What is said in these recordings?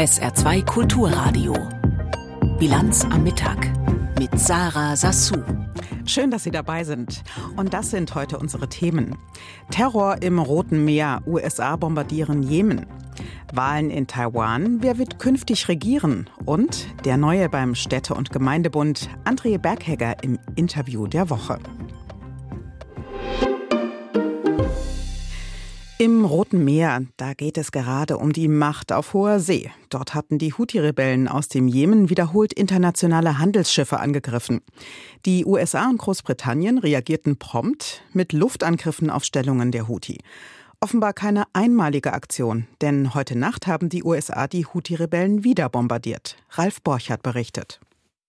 SR2 Kulturradio. Bilanz am Mittag mit Sarah Sassou. Schön, dass Sie dabei sind. Und das sind heute unsere Themen. Terror im Roten Meer. USA bombardieren Jemen. Wahlen in Taiwan. Wer wird künftig regieren? Und der Neue beim Städte- und Gemeindebund, André Berghegger im Interview der Woche. Im Roten Meer, da geht es gerade um die Macht auf hoher See. Dort hatten die Houthi-Rebellen aus dem Jemen wiederholt internationale Handelsschiffe angegriffen. Die USA und Großbritannien reagierten prompt mit Luftangriffen auf Stellungen der Houthi. Offenbar keine einmalige Aktion, denn heute Nacht haben die USA die Houthi-Rebellen wieder bombardiert. Ralf Borchardt berichtet.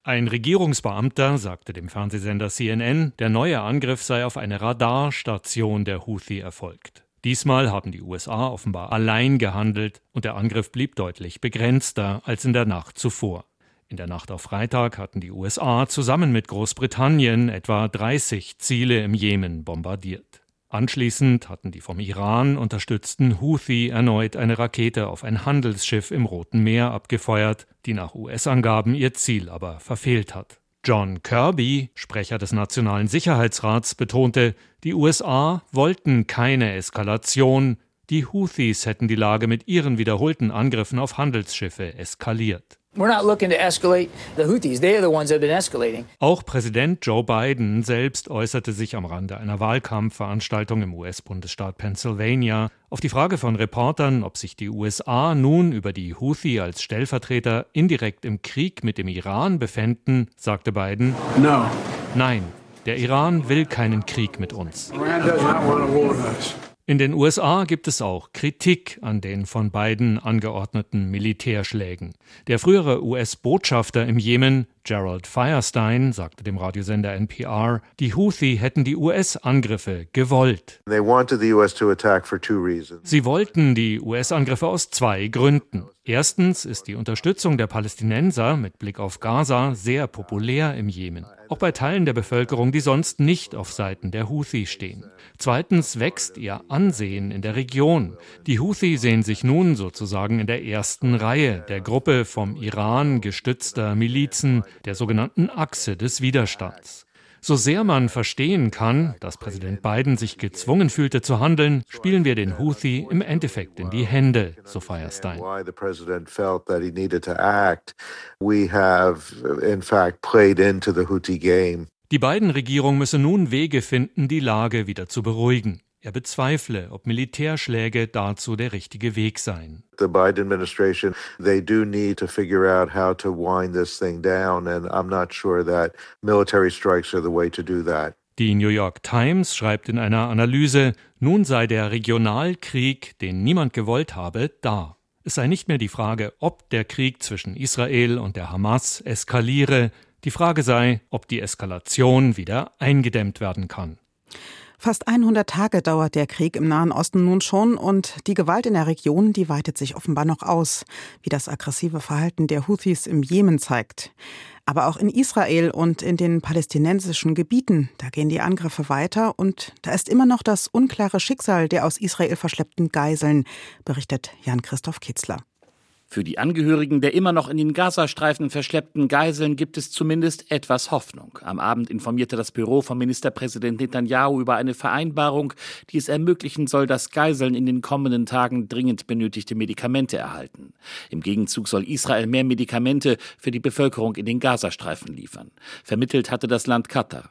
Ein Regierungsbeamter sagte dem Fernsehsender CNN, der neue Angriff sei auf eine Radarstation der Houthi erfolgt. Diesmal haben die USA offenbar allein gehandelt und der Angriff blieb deutlich begrenzter als in der Nacht zuvor. In der Nacht auf Freitag hatten die USA zusammen mit Großbritannien etwa 30 Ziele im Jemen bombardiert. Anschließend hatten die vom Iran unterstützten Houthi erneut eine Rakete auf ein Handelsschiff im Roten Meer abgefeuert, die nach US-Angaben ihr Ziel aber verfehlt hat. John Kirby, Sprecher des Nationalen Sicherheitsrats, betonte, die USA wollten keine Eskalation, die Houthis hätten die Lage mit ihren wiederholten Angriffen auf Handelsschiffe eskaliert. Auch Präsident Joe Biden selbst äußerte sich am Rande einer Wahlkampfveranstaltung im US-Bundesstaat Pennsylvania auf die Frage von Reportern, ob sich die USA nun über die Houthi als Stellvertreter indirekt im Krieg mit dem Iran befänden, sagte Biden: no. Nein, der Iran will keinen Krieg mit uns. Iran does not want a war with us. In den USA gibt es auch Kritik an den von beiden angeordneten Militärschlägen. Der frühere US-Botschafter im Jemen, Gerald Firestein, sagte dem Radiosender NPR, die Houthi hätten die US-Angriffe gewollt. Sie wollten die US-Angriffe aus zwei Gründen. Erstens ist die Unterstützung der Palästinenser mit Blick auf Gaza sehr populär im Jemen auch bei Teilen der Bevölkerung, die sonst nicht auf Seiten der Houthi stehen. Zweitens wächst ihr Ansehen in der Region. Die Houthi sehen sich nun sozusagen in der ersten Reihe der Gruppe vom Iran gestützter Milizen, der sogenannten Achse des Widerstands. So sehr man verstehen kann, dass Präsident Biden sich gezwungen fühlte zu handeln, spielen wir den Houthi im Endeffekt in die Hände, so Feierstein. Die beiden Regierungen müssen nun Wege finden, die Lage wieder zu beruhigen. Er bezweifle, ob Militärschläge dazu der richtige Weg seien. The Biden administration, they do need to figure out how to wind this thing down and I'm not sure that military strikes are the way to do that. Die New York Times schreibt in einer Analyse, nun sei der Regionalkrieg, den niemand gewollt habe, da. Es sei nicht mehr die Frage, ob der Krieg zwischen Israel und der Hamas eskaliere, die Frage sei, ob die Eskalation wieder eingedämmt werden kann. Fast 100 Tage dauert der Krieg im Nahen Osten nun schon und die Gewalt in der Region, die weitet sich offenbar noch aus, wie das aggressive Verhalten der Houthis im Jemen zeigt. Aber auch in Israel und in den palästinensischen Gebieten, da gehen die Angriffe weiter und da ist immer noch das unklare Schicksal der aus Israel verschleppten Geiseln, berichtet Jan-Christoph Kitzler. Für die Angehörigen der immer noch in den Gazastreifen verschleppten Geiseln gibt es zumindest etwas Hoffnung. Am Abend informierte das Büro von Ministerpräsident Netanyahu über eine Vereinbarung, die es ermöglichen soll, dass Geiseln in den kommenden Tagen dringend benötigte Medikamente erhalten. Im Gegenzug soll Israel mehr Medikamente für die Bevölkerung in den Gazastreifen liefern. Vermittelt hatte das Land Katar.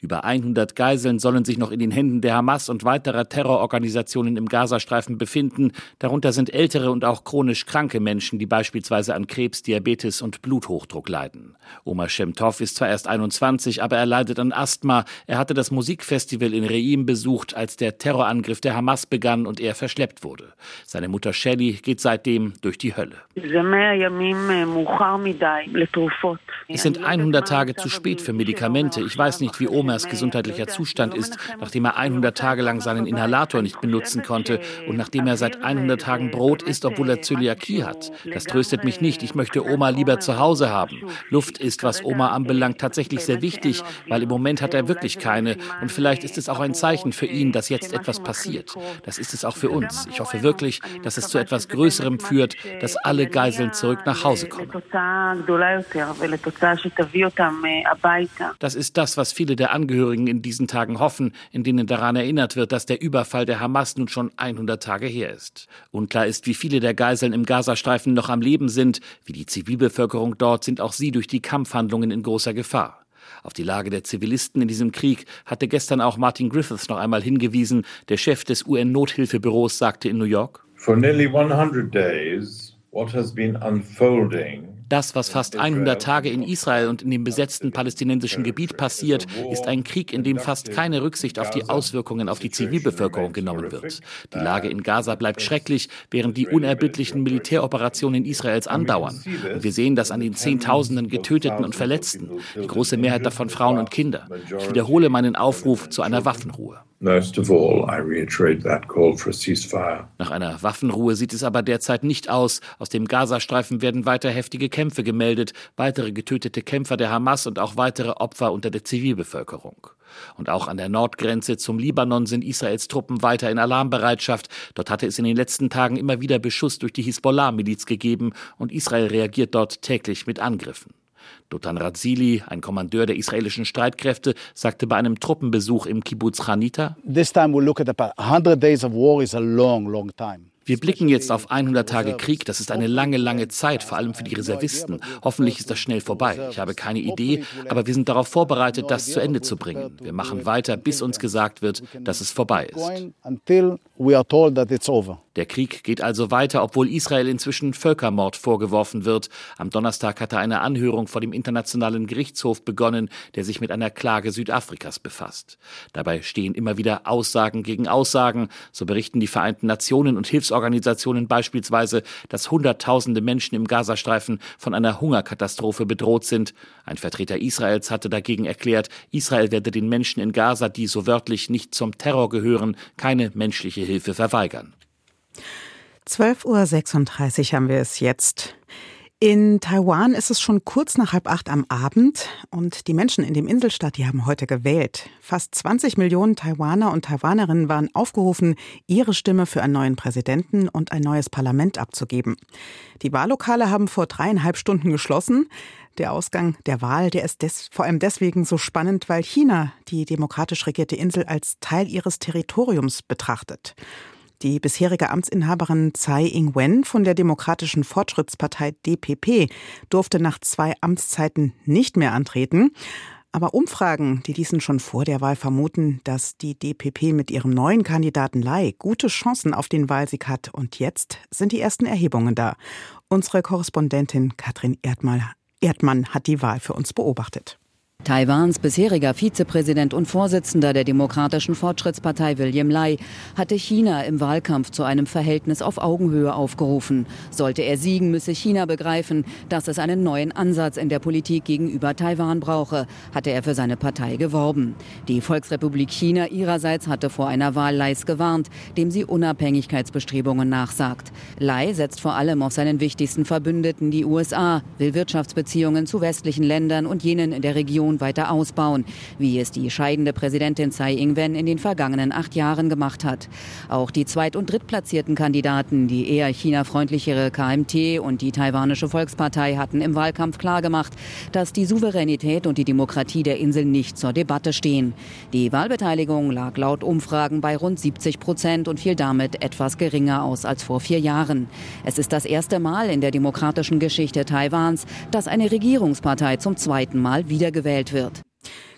Über 100 Geiseln sollen sich noch in den Händen der Hamas und weiterer Terrororganisationen im Gazastreifen befinden. Darunter sind ältere und auch chronisch kranke Menschen, die beispielsweise an Krebs, Diabetes und Bluthochdruck leiden. Omar Shemtov ist zwar erst 21, aber er leidet an Asthma. Er hatte das Musikfestival in Reim besucht, als der Terrorangriff der Hamas begann und er verschleppt wurde. Seine Mutter Shelly geht seitdem durch die Hölle. Es sind 100 Tage zu spät für Medikamente. Ich weiß nicht, wie Omers gesundheitlicher Zustand ist, nachdem er 100 Tage lang seinen Inhalator nicht benutzen konnte und nachdem er seit 100 Tagen Brot isst, obwohl er Zöliakie hat. Das tröstet mich nicht. Ich möchte Oma lieber zu Hause haben. Luft ist, was Oma anbelangt, tatsächlich sehr wichtig, weil im Moment hat er wirklich keine. Und vielleicht ist es auch ein Zeichen für ihn, dass jetzt etwas passiert. Das ist es auch für uns. Ich hoffe wirklich, dass es zu etwas Größerem führt, dass alle Geiseln zurück nach Hause kommen. Das ist das, was viele der Angehörigen in diesen Tagen hoffen, in denen daran erinnert wird, dass der Überfall der Hamas nun schon 100 Tage her ist. Unklar ist, wie viele der Geiseln im Gazastreifen noch am Leben sind. Wie die Zivilbevölkerung dort sind auch sie durch die Kampfhandlungen in großer Gefahr. Auf die Lage der Zivilisten in diesem Krieg hatte gestern auch Martin Griffiths noch einmal hingewiesen. Der Chef des UN-Nothilfebüros sagte in New York: For nearly 100 days, what has been unfolding das, was fast 100 Tage in Israel und in dem besetzten palästinensischen Gebiet passiert, ist ein Krieg, in dem fast keine Rücksicht auf die Auswirkungen auf die Zivilbevölkerung genommen wird. Die Lage in Gaza bleibt schrecklich, während die unerbittlichen Militäroperationen Israels andauern. Und wir sehen das an den Zehntausenden Getöteten und Verletzten, die große Mehrheit davon Frauen und Kinder. Ich wiederhole meinen Aufruf zu einer Waffenruhe. Nach einer Waffenruhe sieht es aber derzeit nicht aus. Aus dem Gazastreifen werden weiter heftige Kämpfe gemeldet, weitere getötete Kämpfer der Hamas und auch weitere Opfer unter der Zivilbevölkerung. Und auch an der Nordgrenze zum Libanon sind Israels Truppen weiter in Alarmbereitschaft. Dort hatte es in den letzten Tagen immer wieder Beschuss durch die Hisbollah-Miliz gegeben und Israel reagiert dort täglich mit Angriffen. Dotan Razili, ein Kommandeur der israelischen Streitkräfte, sagte bei einem Truppenbesuch im Kibbutz Hanita, This time we look at 100 days of war is a long, long time. Wir blicken jetzt auf 100 Tage Krieg. Das ist eine lange, lange Zeit, vor allem für die Reservisten. Hoffentlich ist das schnell vorbei. Ich habe keine Idee, aber wir sind darauf vorbereitet, das zu Ende zu bringen. Wir machen weiter, bis uns gesagt wird, dass es vorbei ist. Der Krieg geht also weiter, obwohl Israel inzwischen Völkermord vorgeworfen wird. Am Donnerstag hatte eine Anhörung vor dem Internationalen Gerichtshof begonnen, der sich mit einer Klage Südafrikas befasst. Dabei stehen immer wieder Aussagen gegen Aussagen. So berichten die Vereinten Nationen und Hilfsorganisationen beispielsweise, dass Hunderttausende Menschen im Gazastreifen von einer Hungerkatastrophe bedroht sind. Ein Vertreter Israels hatte dagegen erklärt, Israel werde den Menschen in Gaza, die so wörtlich nicht zum Terror gehören, keine menschliche Hilfe verweigern. 12.36 Uhr haben wir es jetzt. In Taiwan ist es schon kurz nach halb acht am Abend und die Menschen in dem Inselstaat, die haben heute gewählt. Fast 20 Millionen Taiwaner und Taiwanerinnen waren aufgerufen, ihre Stimme für einen neuen Präsidenten und ein neues Parlament abzugeben. Die Wahllokale haben vor dreieinhalb Stunden geschlossen. Der Ausgang der Wahl, der ist des, vor allem deswegen so spannend, weil China die demokratisch regierte Insel als Teil ihres Territoriums betrachtet. Die bisherige Amtsinhaberin Tsai Ing-wen von der Demokratischen Fortschrittspartei DPP durfte nach zwei Amtszeiten nicht mehr antreten. Aber Umfragen, die ließen schon vor der Wahl vermuten, dass die DPP mit ihrem neuen Kandidaten Lai gute Chancen auf den Wahlsieg hat. Und jetzt sind die ersten Erhebungen da. Unsere Korrespondentin Katrin Erdmann hat die Wahl für uns beobachtet. Taiwans bisheriger Vizepräsident und Vorsitzender der Demokratischen Fortschrittspartei William Lai hatte China im Wahlkampf zu einem Verhältnis auf Augenhöhe aufgerufen. Sollte er siegen, müsse China begreifen, dass es einen neuen Ansatz in der Politik gegenüber Taiwan brauche, hatte er für seine Partei geworben. Die Volksrepublik China ihrerseits hatte vor einer Wahl Lais gewarnt, dem sie Unabhängigkeitsbestrebungen nachsagt. Lai setzt vor allem auf seinen wichtigsten Verbündeten, die USA, will Wirtschaftsbeziehungen zu westlichen Ländern und jenen in der Region Region weiter ausbauen, wie es die scheidende Präsidentin Tsai Ing-wen in den vergangenen acht Jahren gemacht hat. Auch die zweit- und drittplatzierten Kandidaten, die eher China-freundlichere KMT und die taiwanische Volkspartei hatten im Wahlkampf klargemacht, dass die Souveränität und die Demokratie der Insel nicht zur Debatte stehen. Die Wahlbeteiligung lag laut Umfragen bei rund 70 Prozent und fiel damit etwas geringer aus als vor vier Jahren. Es ist das erste Mal in der demokratischen Geschichte Taiwans, dass eine Regierungspartei zum zweiten Mal wiedergewählt gewählt wird.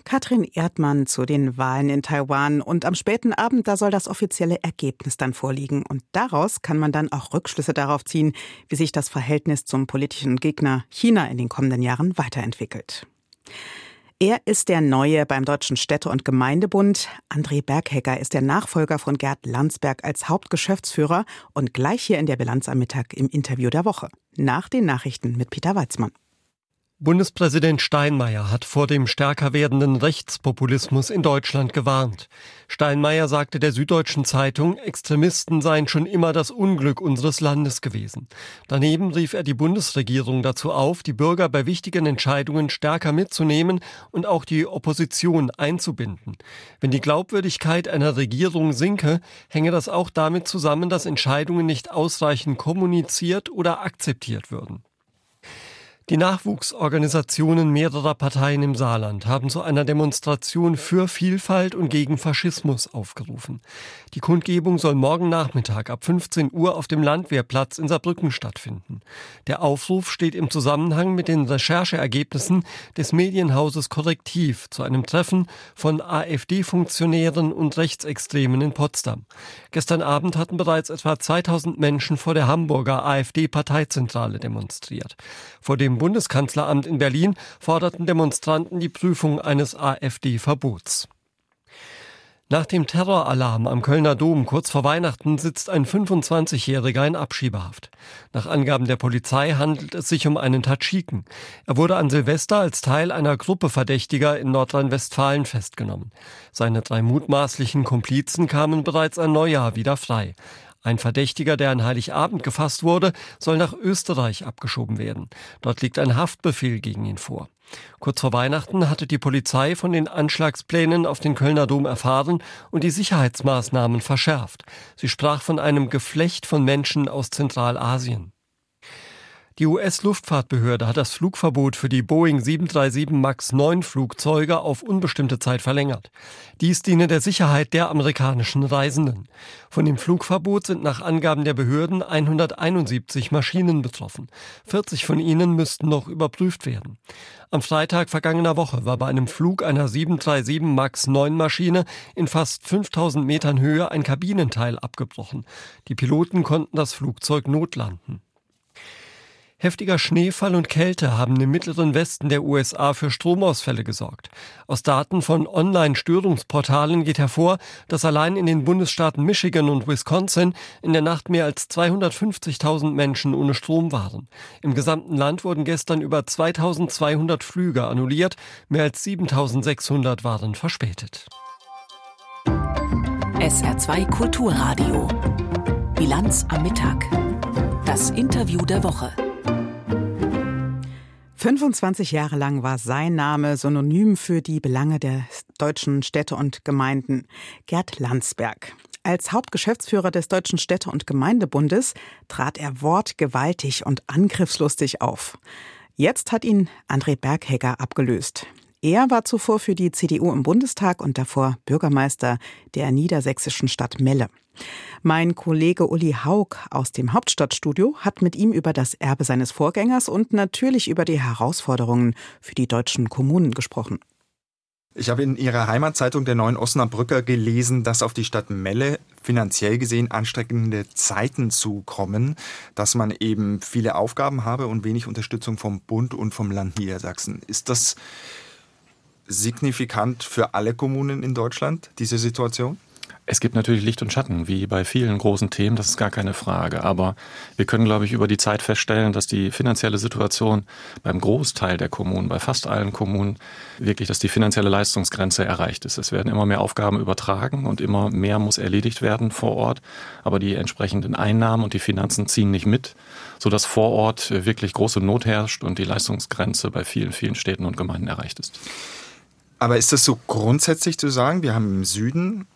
Katrin Erdmann zu den Wahlen in Taiwan. Und am späten Abend, da soll das offizielle Ergebnis dann vorliegen. Und daraus kann man dann auch Rückschlüsse darauf ziehen, wie sich das Verhältnis zum politischen Gegner China in den kommenden Jahren weiterentwickelt. Er ist der Neue beim Deutschen Städte- und Gemeindebund. André Berghecker ist der Nachfolger von Gerd Landsberg als Hauptgeschäftsführer und gleich hier in der Bilanz am Mittag im Interview der Woche. Nach den Nachrichten mit Peter Weizmann. Bundespräsident Steinmeier hat vor dem stärker werdenden Rechtspopulismus in Deutschland gewarnt. Steinmeier sagte der Süddeutschen Zeitung, Extremisten seien schon immer das Unglück unseres Landes gewesen. Daneben rief er die Bundesregierung dazu auf, die Bürger bei wichtigen Entscheidungen stärker mitzunehmen und auch die Opposition einzubinden. Wenn die Glaubwürdigkeit einer Regierung sinke, hänge das auch damit zusammen, dass Entscheidungen nicht ausreichend kommuniziert oder akzeptiert würden. Die Nachwuchsorganisationen mehrerer Parteien im Saarland haben zu einer Demonstration für Vielfalt und gegen Faschismus aufgerufen. Die Kundgebung soll morgen Nachmittag ab 15 Uhr auf dem Landwehrplatz in Saarbrücken stattfinden. Der Aufruf steht im Zusammenhang mit den Rechercheergebnissen des Medienhauses Korrektiv zu einem Treffen von AfD-Funktionären und Rechtsextremen in Potsdam. Gestern Abend hatten bereits etwa 2000 Menschen vor der Hamburger AfD-Parteizentrale demonstriert. Vor dem Bundeskanzleramt in Berlin forderten Demonstranten die Prüfung eines AfD-Verbots. Nach dem Terroralarm am Kölner Dom kurz vor Weihnachten sitzt ein 25-Jähriger in Abschiebehaft. Nach Angaben der Polizei handelt es sich um einen Tadschiken. Er wurde an Silvester als Teil einer Gruppe Verdächtiger in Nordrhein-Westfalen festgenommen. Seine drei mutmaßlichen Komplizen kamen bereits ein Neujahr wieder frei. Ein Verdächtiger, der an Heiligabend gefasst wurde, soll nach Österreich abgeschoben werden. Dort liegt ein Haftbefehl gegen ihn vor. Kurz vor Weihnachten hatte die Polizei von den Anschlagsplänen auf den Kölner Dom erfahren und die Sicherheitsmaßnahmen verschärft. Sie sprach von einem Geflecht von Menschen aus Zentralasien. Die US-Luftfahrtbehörde hat das Flugverbot für die Boeing 737 MAX 9 Flugzeuge auf unbestimmte Zeit verlängert. Dies diene der Sicherheit der amerikanischen Reisenden. Von dem Flugverbot sind nach Angaben der Behörden 171 Maschinen betroffen. 40 von ihnen müssten noch überprüft werden. Am Freitag vergangener Woche war bei einem Flug einer 737 MAX 9 Maschine in fast 5000 Metern Höhe ein Kabinenteil abgebrochen. Die Piloten konnten das Flugzeug notlanden. Heftiger Schneefall und Kälte haben im mittleren Westen der USA für Stromausfälle gesorgt. Aus Daten von Online-Störungsportalen geht hervor, dass allein in den Bundesstaaten Michigan und Wisconsin in der Nacht mehr als 250.000 Menschen ohne Strom waren. Im gesamten Land wurden gestern über 2200 Flüge annulliert, mehr als 7600 waren verspätet. SR2 Kulturradio. Bilanz am Mittag. Das Interview der Woche. 25 Jahre lang war sein Name synonym für die Belange der deutschen Städte und Gemeinden. Gerd Landsberg. Als Hauptgeschäftsführer des Deutschen Städte- und Gemeindebundes trat er wortgewaltig und angriffslustig auf. Jetzt hat ihn André Berghegger abgelöst. Er war zuvor für die CDU im Bundestag und davor Bürgermeister der niedersächsischen Stadt Melle. Mein Kollege Uli Haug aus dem Hauptstadtstudio hat mit ihm über das Erbe seines Vorgängers und natürlich über die Herausforderungen für die deutschen Kommunen gesprochen. Ich habe in Ihrer Heimatzeitung der Neuen Osnabrücker gelesen, dass auf die Stadt Melle finanziell gesehen anstrengende Zeiten zukommen, dass man eben viele Aufgaben habe und wenig Unterstützung vom Bund und vom Land Niedersachsen. Ist das signifikant für alle Kommunen in Deutschland, diese Situation? Es gibt natürlich Licht und Schatten, wie bei vielen großen Themen, das ist gar keine Frage. Aber wir können, glaube ich, über die Zeit feststellen, dass die finanzielle Situation beim Großteil der Kommunen, bei fast allen Kommunen, wirklich, dass die finanzielle Leistungsgrenze erreicht ist. Es werden immer mehr Aufgaben übertragen und immer mehr muss erledigt werden vor Ort. Aber die entsprechenden Einnahmen und die Finanzen ziehen nicht mit, sodass vor Ort wirklich große Not herrscht und die Leistungsgrenze bei vielen, vielen Städten und Gemeinden erreicht ist. Aber ist das so grundsätzlich zu sagen? Wir haben im Süden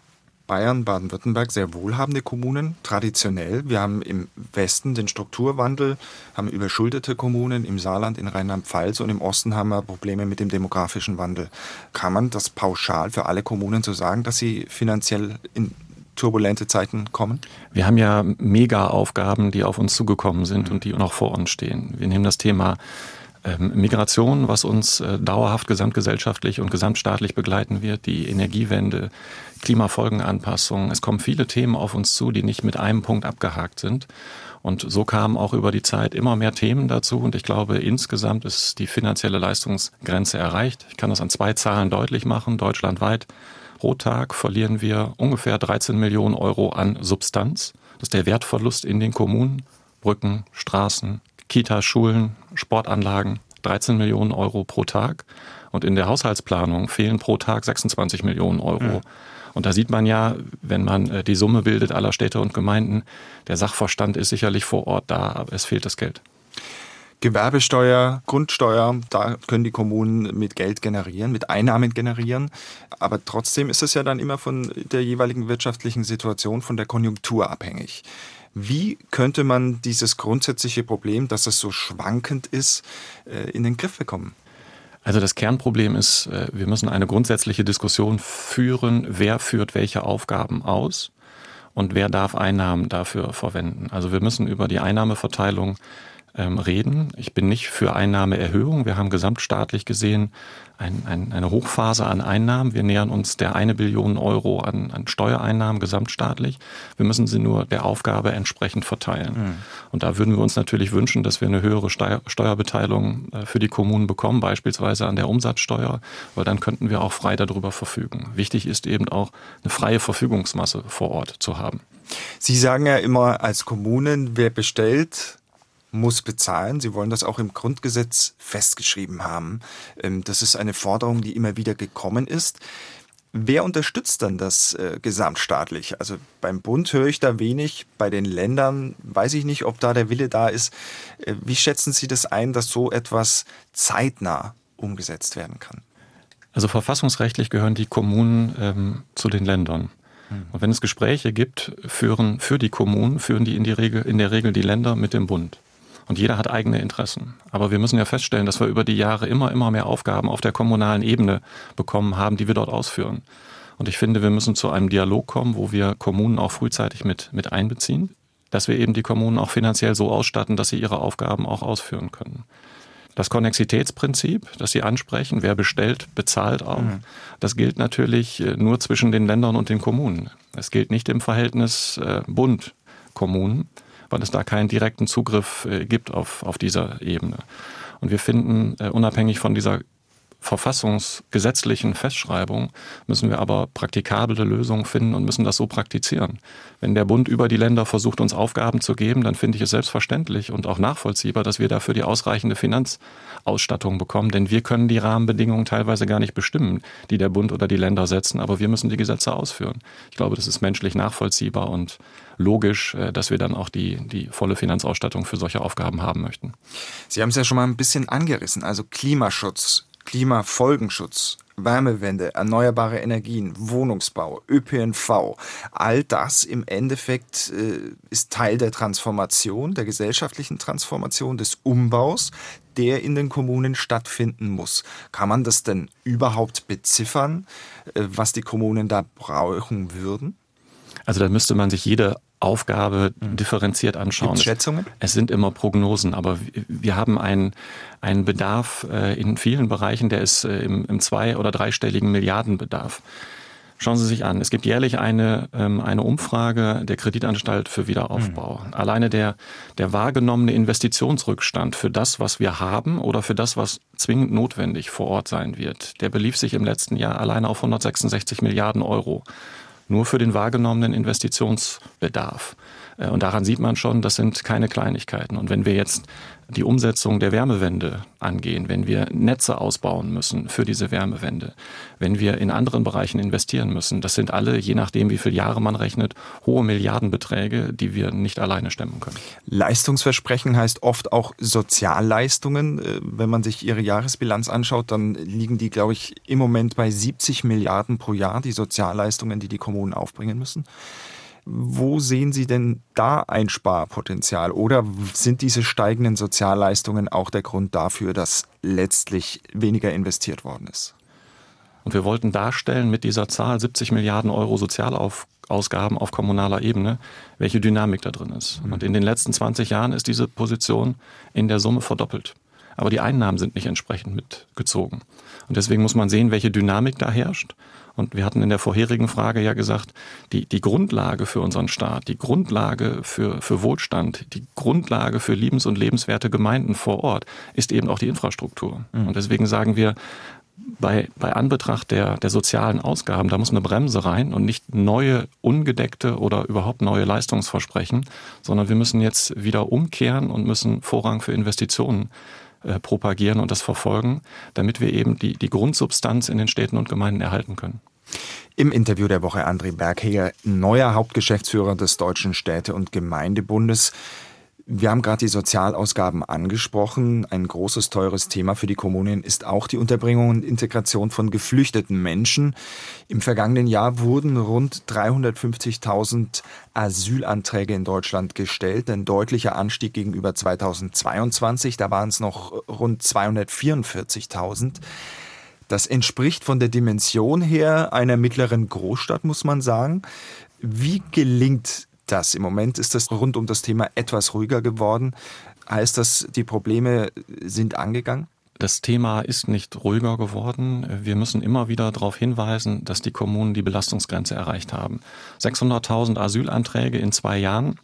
Bayern, Baden-Württemberg sehr wohlhabende Kommunen, traditionell. Wir haben im Westen den Strukturwandel, haben überschuldete Kommunen, im Saarland, in Rheinland-Pfalz und im Osten haben wir Probleme mit dem demografischen Wandel. Kann man das pauschal für alle Kommunen so sagen, dass sie finanziell in turbulente Zeiten kommen? Wir haben ja Mega-Aufgaben, die auf uns zugekommen sind und die noch vor uns stehen. Wir nehmen das Thema Migration, was uns äh, dauerhaft gesamtgesellschaftlich und gesamtstaatlich begleiten wird, die Energiewende, Klimafolgenanpassung. Es kommen viele Themen auf uns zu, die nicht mit einem Punkt abgehakt sind. Und so kamen auch über die Zeit immer mehr Themen dazu. Und ich glaube, insgesamt ist die finanzielle Leistungsgrenze erreicht. Ich kann das an zwei Zahlen deutlich machen. Deutschlandweit pro Tag verlieren wir ungefähr 13 Millionen Euro an Substanz. Das ist der Wertverlust in den Kommunen. Brücken, Straßen, Kita, Schulen, Sportanlagen. 13 Millionen Euro pro Tag. Und in der Haushaltsplanung fehlen pro Tag 26 Millionen Euro. Mhm. Und da sieht man ja, wenn man äh, die Summe bildet aller Städte und Gemeinden, der Sachverstand ist sicherlich vor Ort da, aber es fehlt das Geld. Gewerbesteuer, Grundsteuer, da können die Kommunen mit Geld generieren, mit Einnahmen generieren. Aber trotzdem ist es ja dann immer von der jeweiligen wirtschaftlichen Situation, von der Konjunktur abhängig. Wie könnte man dieses grundsätzliche Problem, dass es so schwankend ist, äh, in den Griff bekommen? Also das Kernproblem ist, äh, wir müssen eine grundsätzliche Diskussion führen, wer führt welche Aufgaben aus und wer darf Einnahmen dafür verwenden. Also wir müssen über die Einnahmeverteilung ähm, reden. Ich bin nicht für Einnahmeerhöhung. Wir haben gesamtstaatlich gesehen ein, ein, eine Hochphase an Einnahmen. Wir nähern uns der eine Billion Euro an, an Steuereinnahmen gesamtstaatlich. Wir müssen sie nur der Aufgabe entsprechend verteilen. Mhm. Und da würden wir uns natürlich wünschen, dass wir eine höhere Steuer, Steuerbeteiligung äh, für die Kommunen bekommen, beispielsweise an der Umsatzsteuer, weil dann könnten wir auch frei darüber verfügen. Wichtig ist eben auch eine freie Verfügungsmasse vor Ort zu haben. Sie sagen ja immer als Kommunen, wer bestellt, muss bezahlen. Sie wollen das auch im Grundgesetz festgeschrieben haben. Ähm, das ist eine Forderung, die immer wieder gekommen ist. Wer unterstützt dann das äh, gesamtstaatlich? Also beim Bund höre ich da wenig, bei den Ländern weiß ich nicht, ob da der Wille da ist. Äh, wie schätzen Sie das ein, dass so etwas zeitnah umgesetzt werden kann? Also verfassungsrechtlich gehören die Kommunen ähm, zu den Ländern. Hm. Und wenn es Gespräche gibt, führen für die Kommunen, führen die in, die Regel, in der Regel die Länder mit dem Bund. Und jeder hat eigene Interessen. Aber wir müssen ja feststellen, dass wir über die Jahre immer, immer mehr Aufgaben auf der kommunalen Ebene bekommen haben, die wir dort ausführen. Und ich finde, wir müssen zu einem Dialog kommen, wo wir Kommunen auch frühzeitig mit, mit einbeziehen, dass wir eben die Kommunen auch finanziell so ausstatten, dass sie ihre Aufgaben auch ausführen können. Das Konnexitätsprinzip, das Sie ansprechen, wer bestellt, bezahlt auch. Mhm. Das gilt natürlich äh, nur zwischen den Ländern und den Kommunen. Es gilt nicht im Verhältnis äh, Bund-Kommunen weil es da keinen direkten Zugriff äh, gibt auf, auf dieser Ebene. Und wir finden, äh, unabhängig von dieser verfassungsgesetzlichen Festschreibung müssen wir aber praktikable Lösungen finden und müssen das so praktizieren. Wenn der Bund über die Länder versucht, uns Aufgaben zu geben, dann finde ich es selbstverständlich und auch nachvollziehbar, dass wir dafür die ausreichende Finanzausstattung bekommen. Denn wir können die Rahmenbedingungen teilweise gar nicht bestimmen, die der Bund oder die Länder setzen, aber wir müssen die Gesetze ausführen. Ich glaube, das ist menschlich nachvollziehbar und logisch, äh, dass wir dann auch die, die volle Finanzausstattung für solche Aufgaben haben möchten. Sie haben es ja schon mal ein bisschen angerissen, also Klimaschutz, Klimafolgenschutz, Wärmewende, erneuerbare Energien, Wohnungsbau, ÖPNV, all das im Endeffekt äh, ist Teil der Transformation, der gesellschaftlichen Transformation, des Umbaus, der in den Kommunen stattfinden muss. Kann man das denn überhaupt beziffern, äh, was die Kommunen da brauchen würden? Also da müsste man sich jede Aufgabe mhm. differenziert anschauen. Gibt's Schätzungen? Es sind immer Prognosen, aber wir haben einen, einen Bedarf äh, in vielen Bereichen, der ist äh, im, im zwei- oder dreistelligen Milliardenbedarf. Schauen Sie sich an, es gibt jährlich eine, ähm, eine Umfrage der Kreditanstalt für Wiederaufbau. Mhm. Alleine der, der wahrgenommene Investitionsrückstand für das, was wir haben oder für das, was zwingend notwendig vor Ort sein wird, der belief sich im letzten Jahr alleine auf 166 Milliarden Euro nur für den wahrgenommenen Investitionsbedarf. Äh, und daran sieht man schon, das sind keine Kleinigkeiten. Und wenn wir jetzt die Umsetzung der Wärmewende angehen, wenn wir Netze ausbauen müssen für diese Wärmewende, wenn wir in anderen Bereichen investieren müssen, das sind alle, je nachdem, wie viele Jahre man rechnet, hohe Milliardenbeträge, die wir nicht alleine stemmen können. Leistungsversprechen heißt oft auch Sozialleistungen. Äh, wenn man sich Ihre Jahresbilanz anschaut, dann liegen die, glaube ich, im Moment bei 70 Milliarden pro Jahr, die Sozialleistungen, die die Kommunen aufbringen müssen. Wo sehen Sie denn da ein Sparpotenzial? Oder sind diese steigenden Sozialleistungen auch der Grund dafür, dass letztlich weniger investiert worden ist? Und wir wollten darstellen mit dieser Zahl 70 Milliarden Euro Sozialausgaben auf kommunaler Ebene, welche Dynamik da drin ist. Mhm. Und in den letzten 20 Jahren ist diese Position in der Summe verdoppelt. Aber die Einnahmen sind nicht entsprechend mitgezogen. Und deswegen muss man sehen, welche Dynamik da herrscht. Und wir hatten in der vorherigen Frage ja gesagt, die, die Grundlage für unseren Staat, die Grundlage für, für Wohlstand, die Grundlage für liebens- und lebenswerte Gemeinden vor Ort ist eben auch die Infrastruktur. Mhm. Und deswegen sagen wir, bei, bei Anbetracht der, der sozialen Ausgaben, da muss eine Bremse rein und nicht neue, ungedeckte oder überhaupt neue Leistungsversprechen, sondern wir müssen jetzt wieder umkehren und müssen Vorrang für Investitionen äh, propagieren und das verfolgen, damit wir eben die, die Grundsubstanz in den Städten und Gemeinden erhalten können. Im Interview der Woche André Bergheger, neuer Hauptgeschäftsführer des Deutschen Städte- und Gemeindebundes. Wir haben gerade die Sozialausgaben angesprochen. Ein großes, teures Thema für die Kommunen ist auch die Unterbringung und Integration von geflüchteten Menschen. Im vergangenen Jahr wurden rund 350.000 Asylanträge in Deutschland gestellt. Ein deutlicher Anstieg gegenüber 2022. Da waren es noch rund 244.000. Das entspricht von der Dimension her einer mittleren Großstadt, muss man sagen. Wie gelingt das? Im Moment ist das rund um das Thema etwas ruhiger geworden. Heißt das, die Probleme sind angegangen? Das Thema ist nicht ruhiger geworden. Wir müssen immer wieder darauf hinweisen, dass die Kommunen die Belastungsgrenze erreicht haben. 600.000 Asylanträge in zwei Jahren.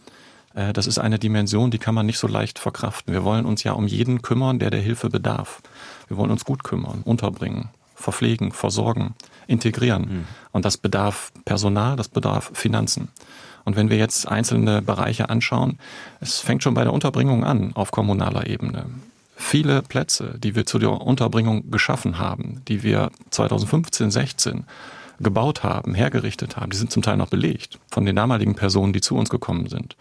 Äh, das ist eine Dimension, die kann man nicht so leicht verkraften. Wir wollen uns ja um jeden kümmern, der der Hilfe bedarf. Wir wollen uns gut kümmern, unterbringen, verpflegen, versorgen, integrieren. Mhm. Und das bedarf Personal, das bedarf Finanzen. Und wenn wir jetzt einzelne Bereiche anschauen, es fängt schon bei der Unterbringung an auf kommunaler Ebene. Viele Plätze, die wir zu der Unterbringung geschaffen haben, die wir 2015, 16 gebaut haben, hergerichtet haben, die sind zum Teil noch belegt von den damaligen Personen, die zu uns gekommen sind.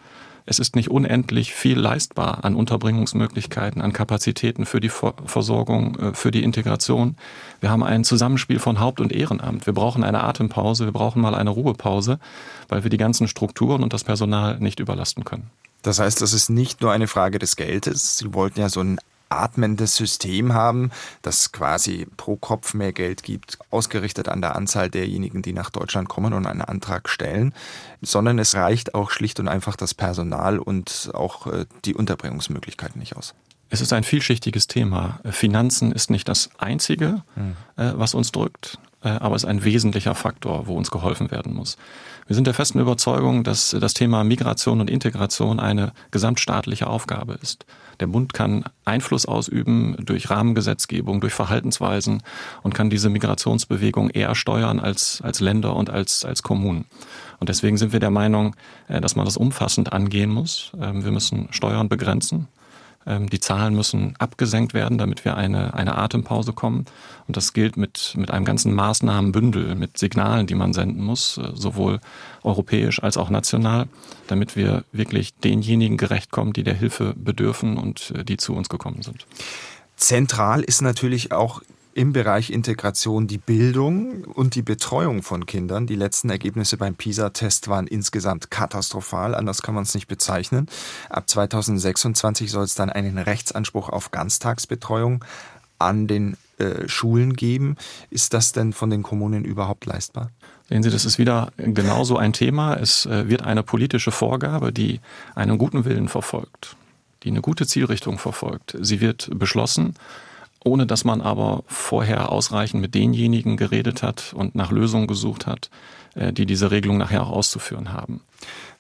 Es ist nicht unendlich viel leistbar an Unterbringungsmöglichkeiten, an Kapazitäten für die Versorgung, äh, für die Integration. Wir haben ein Zusammenspiel von Haupt- und Ehrenamt. Wir brauchen eine Atempause, wir brauchen mal eine Ruhepause, weil wir die ganzen Strukturen und das Personal nicht überlasten können. Das heißt, das ist nicht nur eine Frage des Geldes. Sie wollten ja so ein atmendes System haben, das quasi pro Kopf mehr Geld gibt, ausgerichtet an der Anzahl derjenigen, die nach Deutschland kommen und einen Antrag stellen, sondern es reicht auch schlicht und einfach das Personal und auch äh, die Unterbringungsmöglichkeiten nicht aus. Es ist ein vielschichtiges Thema. Finanzen ist nicht das Einzige, hm. Äh, was uns drückt, aber es ist ein wesentlicher Faktor, wo uns geholfen werden muss. Wir sind der festen Überzeugung, dass das Thema Migration und Integration eine gesamtstaatliche Aufgabe ist. Der Bund kann Einfluss ausüben durch Rahmengesetzgebung, durch Verhaltensweisen und kann diese Migrationsbewegung eher steuern als, als Länder und als, als Kommunen. Und deswegen sind wir der Meinung, äh, dass man das umfassend angehen muss. Ähm, wir müssen Steuern begrenzen. Ähm, die Zahlen müssen abgesenkt werden, damit wir eine, eine Atempause kommen. Und das gilt mit, mit einem ganzen Maßnahmenbündel, mit Signalen, die man senden muss, äh, sowohl europäisch als auch national, damit wir wirklich denjenigen gerecht kommen, die der Hilfe bedürfen und äh, die zu uns gekommen sind. Zentral ist natürlich auch im Bereich Integration die Bildung und die Betreuung von Kindern. Die letzten Ergebnisse beim PISA-Test waren insgesamt katastrophal, anders kann man es nicht bezeichnen. Ab 2026 soll es dann einen Rechtsanspruch auf Ganztagsbetreuung an den äh, Schulen geben. Ist das denn von den Kommunen überhaupt leistbar? Sehen Sie, das ist wieder genauso ein Thema. Es äh, wird eine politische Vorgabe, die einen guten Willen verfolgt, die eine gute Zielrichtung verfolgt. Sie wird beschlossen ohne dass man aber vorher ausreichend mit denjenigen geredet hat und nach Lösungen gesucht hat, äh, die diese Regelung nachher auch auszuführen haben.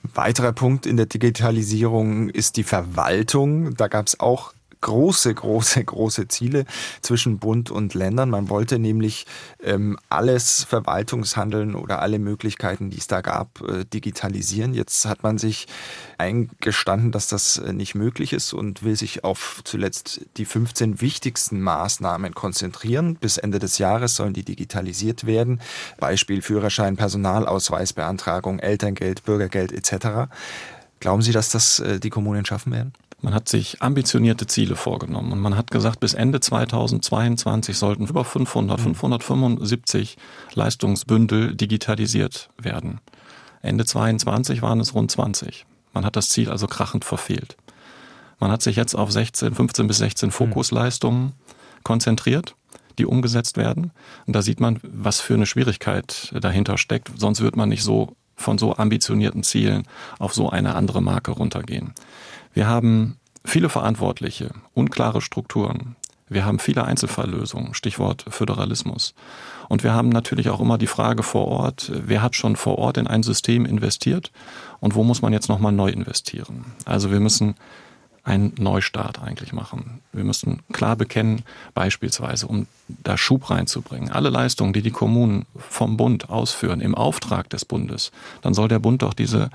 Weiterer Punkt in der Digitalisierung ist die Verwaltung. Da gab es auch große, große, große Ziele zwischen Bund und Ländern. Man wollte nämlich ähm, alles Verwaltungshandeln oder alle Möglichkeiten, die es da gab, äh, digitalisieren. Jetzt hat man sich eingestanden, dass das äh, nicht möglich ist und will sich auf zuletzt die 15 wichtigsten Maßnahmen konzentrieren. Bis Ende des Jahres sollen die digitalisiert werden. Beispiel Führerschein, Personalausweisbeantragung, Elterngeld, Bürgergeld etc. Glauben Sie, dass das äh, die Kommunen schaffen werden? Man hat sich ambitionierte Ziele vorgenommen und man hat gesagt, bis Ende 2022 sollten über 500, 575 mhm. Leistungsbündel digitalisiert werden. Ende 2022 waren es rund 20. Man hat das Ziel also krachend verfehlt. Man hat sich jetzt auf 16, 15 bis 16 mhm. Fokusleistungen konzentriert, die umgesetzt werden. Und da sieht man, was für eine Schwierigkeit dahinter steckt. Sonst wird man nicht so von so ambitionierten Zielen auf so eine andere Marke runtergehen. Wir haben viele Verantwortliche, unklare Strukturen. Wir haben viele Einzelfalllösungen, Stichwort Föderalismus. Und wir haben natürlich auch immer die Frage vor Ort, wer hat schon vor Ort in ein System investiert und wo muss man jetzt nochmal neu investieren? Also wir müssen einen Neustart eigentlich machen. Wir müssen klar bekennen, beispielsweise, um da Schub reinzubringen, alle Leistungen, die die Kommunen vom Bund ausführen, im Auftrag des Bundes, dann soll der Bund doch diese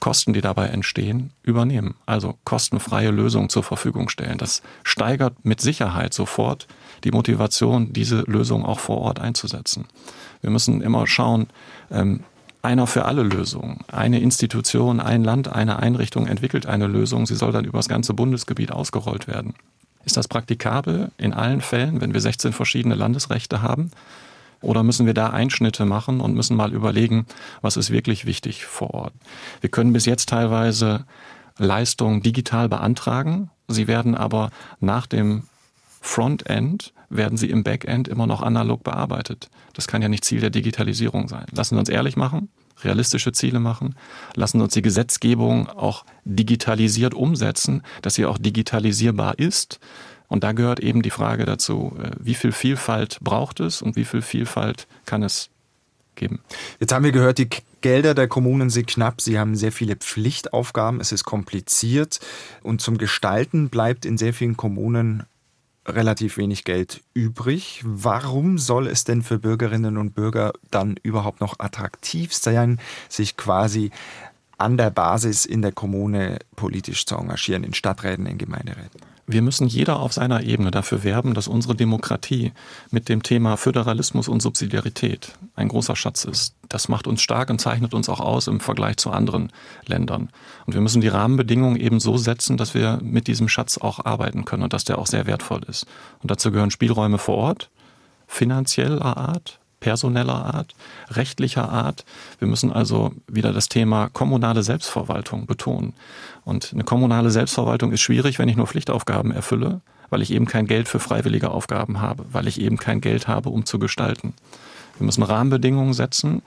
Kosten, die dabei entstehen, übernehmen. Also kostenfreie Lösungen zur Verfügung stellen. Das steigert mit Sicherheit sofort die Motivation, diese Lösung auch vor Ort einzusetzen. Wir müssen immer schauen, ähm, einer für alle Lösungen. Eine Institution, ein Land, eine Einrichtung entwickelt eine Lösung. Sie soll dann über das ganze Bundesgebiet ausgerollt werden. Ist das praktikabel in allen Fällen, wenn wir 16 verschiedene Landesrechte haben? Oder müssen wir da Einschnitte machen und müssen mal überlegen, was ist wirklich wichtig vor Ort? Wir können bis jetzt teilweise Leistungen digital beantragen. Sie werden aber nach dem Frontend werden sie im Backend immer noch analog bearbeitet. Das kann ja nicht Ziel der Digitalisierung sein. Lassen wir uns ehrlich machen, realistische Ziele machen, lassen wir uns die Gesetzgebung auch digitalisiert umsetzen, dass sie auch digitalisierbar ist. Und da gehört eben die Frage dazu, äh, wie viel Vielfalt braucht es und wie viel Vielfalt kann es geben. Jetzt haben wir gehört, die Gelder der Kommunen sind knapp, sie haben sehr viele Pflichtaufgaben, es ist kompliziert und zum Gestalten bleibt in sehr vielen Kommunen relativ wenig Geld übrig. Warum soll es denn für Bürgerinnen und Bürger dann überhaupt noch attraktiv sein, sich quasi an der Basis in der Kommune politisch zu engagieren, in Stadträten, in Gemeinderäten? Wir müssen jeder auf seiner Ebene dafür werben, dass unsere Demokratie mit dem Thema Föderalismus und Subsidiarität ein großer Schatz ist. Das macht uns stark und zeichnet uns auch aus im Vergleich zu anderen Ländern. Und wir müssen die Rahmenbedingungen eben so setzen, dass wir mit diesem Schatz auch arbeiten können und dass der auch sehr wertvoll ist. Und dazu gehören Spielräume vor Ort, finanzieller Art, personeller Art, rechtlicher Art. Wir müssen also wieder das Thema kommunale Selbstverwaltung betonen. Und eine kommunale Selbstverwaltung ist schwierig, wenn ich nur Pflichtaufgaben erfülle, weil ich eben kein Geld für freiwillige Aufgaben habe, weil ich eben kein Geld habe, um zu gestalten. Wir müssen Rahmenbedingungen setzen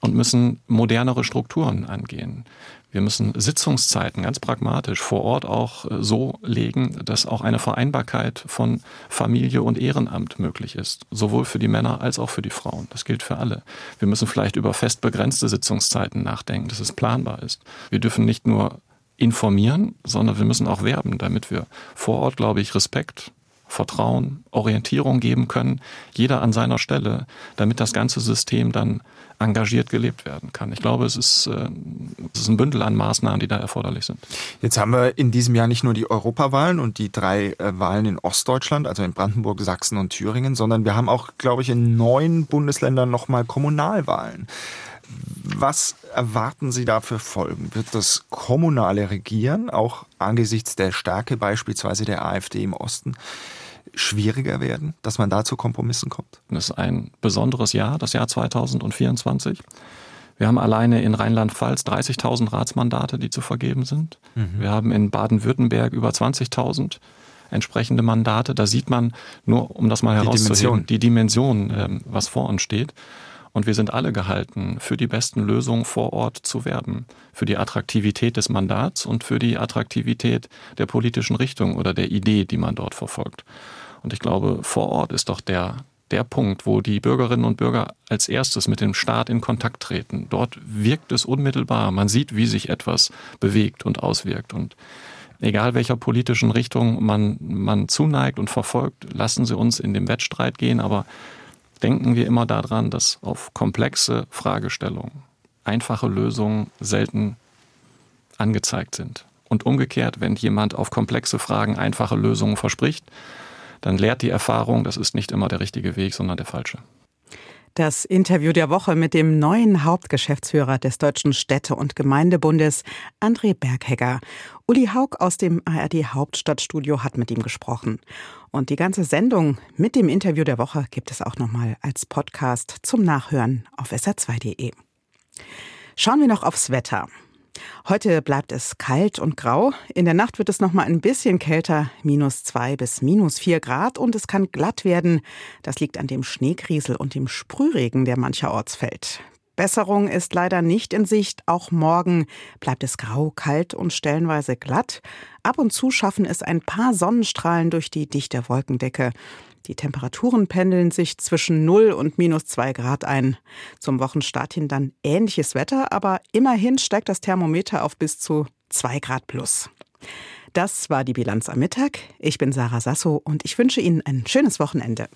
und müssen modernere Strukturen angehen. Wir müssen Sitzungszeiten ganz pragmatisch vor Ort auch äh, so legen, dass auch eine Vereinbarkeit von Familie und Ehrenamt möglich ist. Sowohl für die Männer als auch für die Frauen. Das gilt für alle. Wir müssen vielleicht über fest begrenzte Sitzungszeiten nachdenken, dass es planbar ist. Wir dürfen nicht nur informieren, sondern wir müssen auch werben, damit wir vor Ort, glaube ich, Respekt, Vertrauen, Orientierung geben können, jeder an seiner Stelle, damit das ganze System dann engagiert gelebt werden kann. Ich glaube, es ist, äh, es ist ein Bündel an Maßnahmen, die da erforderlich sind. Jetzt haben wir in diesem Jahr nicht nur die Europawahlen und die drei äh, Wahlen in Ostdeutschland, also in Brandenburg, Sachsen und Thüringen, sondern wir haben auch, glaube ich, in neun Bundesländern nochmal Kommunalwahlen. Was erwarten Sie da für Folgen? Wird das kommunale Regieren auch angesichts der Stärke beispielsweise der AfD im Osten schwieriger werden, dass man da zu Kompromissen kommt? Das ist ein besonderes Jahr, das Jahr 2024. Wir haben alleine in Rheinland-Pfalz 30.000 Ratsmandate, die zu vergeben sind. Mhm. Wir haben in Baden-Württemberg über 20.000 entsprechende Mandate. Da sieht man, nur um das mal die herauszuheben, Dimension. die Dimension, ähm, was vor uns steht. Und wir sind alle gehalten, für die besten Lösungen vor Ort zu werben. Für die Attraktivität des Mandats und für die Attraktivität der politischen Richtung oder der Idee, die man dort verfolgt. Und ich glaube, vor Ort ist doch der, der Punkt, wo die Bürgerinnen und Bürger als erstes mit dem Staat in Kontakt treten. Dort wirkt es unmittelbar. Man sieht, wie sich etwas bewegt und auswirkt. Und egal welcher politischen Richtung man, man zuneigt und verfolgt, lassen Sie uns in den Wettstreit gehen, aber denken wir immer daran, dass auf komplexe Fragestellungen einfache Lösungen selten angezeigt sind. Und umgekehrt, wenn jemand auf komplexe Fragen einfache Lösungen verspricht, dann lehrt die Erfahrung, das ist nicht immer der richtige Weg, sondern der falsche. Das Interview der Woche mit dem neuen Hauptgeschäftsführer des Deutschen Städte- und Gemeindebundes, André Berghegger. Uli Haug aus dem ARD Hauptstadtstudio hat mit ihm gesprochen. Und die ganze Sendung mit dem Interview der Woche gibt es auch nochmal als Podcast zum Nachhören auf sr2.de. Schauen wir noch aufs Wetter. Heute bleibt es kalt und grau. In der Nacht wird es noch mal ein bisschen kälter, minus zwei bis minus vier Grad und es kann glatt werden. Das liegt an dem Schneekriesel und dem Sprühregen, der mancherorts fällt. Besserung ist leider nicht in Sicht. Auch morgen bleibt es grau, kalt und stellenweise glatt. Ab und zu schaffen es ein paar Sonnenstrahlen durch die dichte Wolkendecke. Die Temperaturen pendeln sich zwischen 0 und minus 2 Grad ein. Zum Wochenstart hin dann ähnliches Wetter, aber immerhin steigt das Thermometer auf bis zu 2 Grad plus. Das war die Bilanz am Mittag. Ich bin Sarah Sasso und ich wünsche Ihnen ein schönes Wochenende.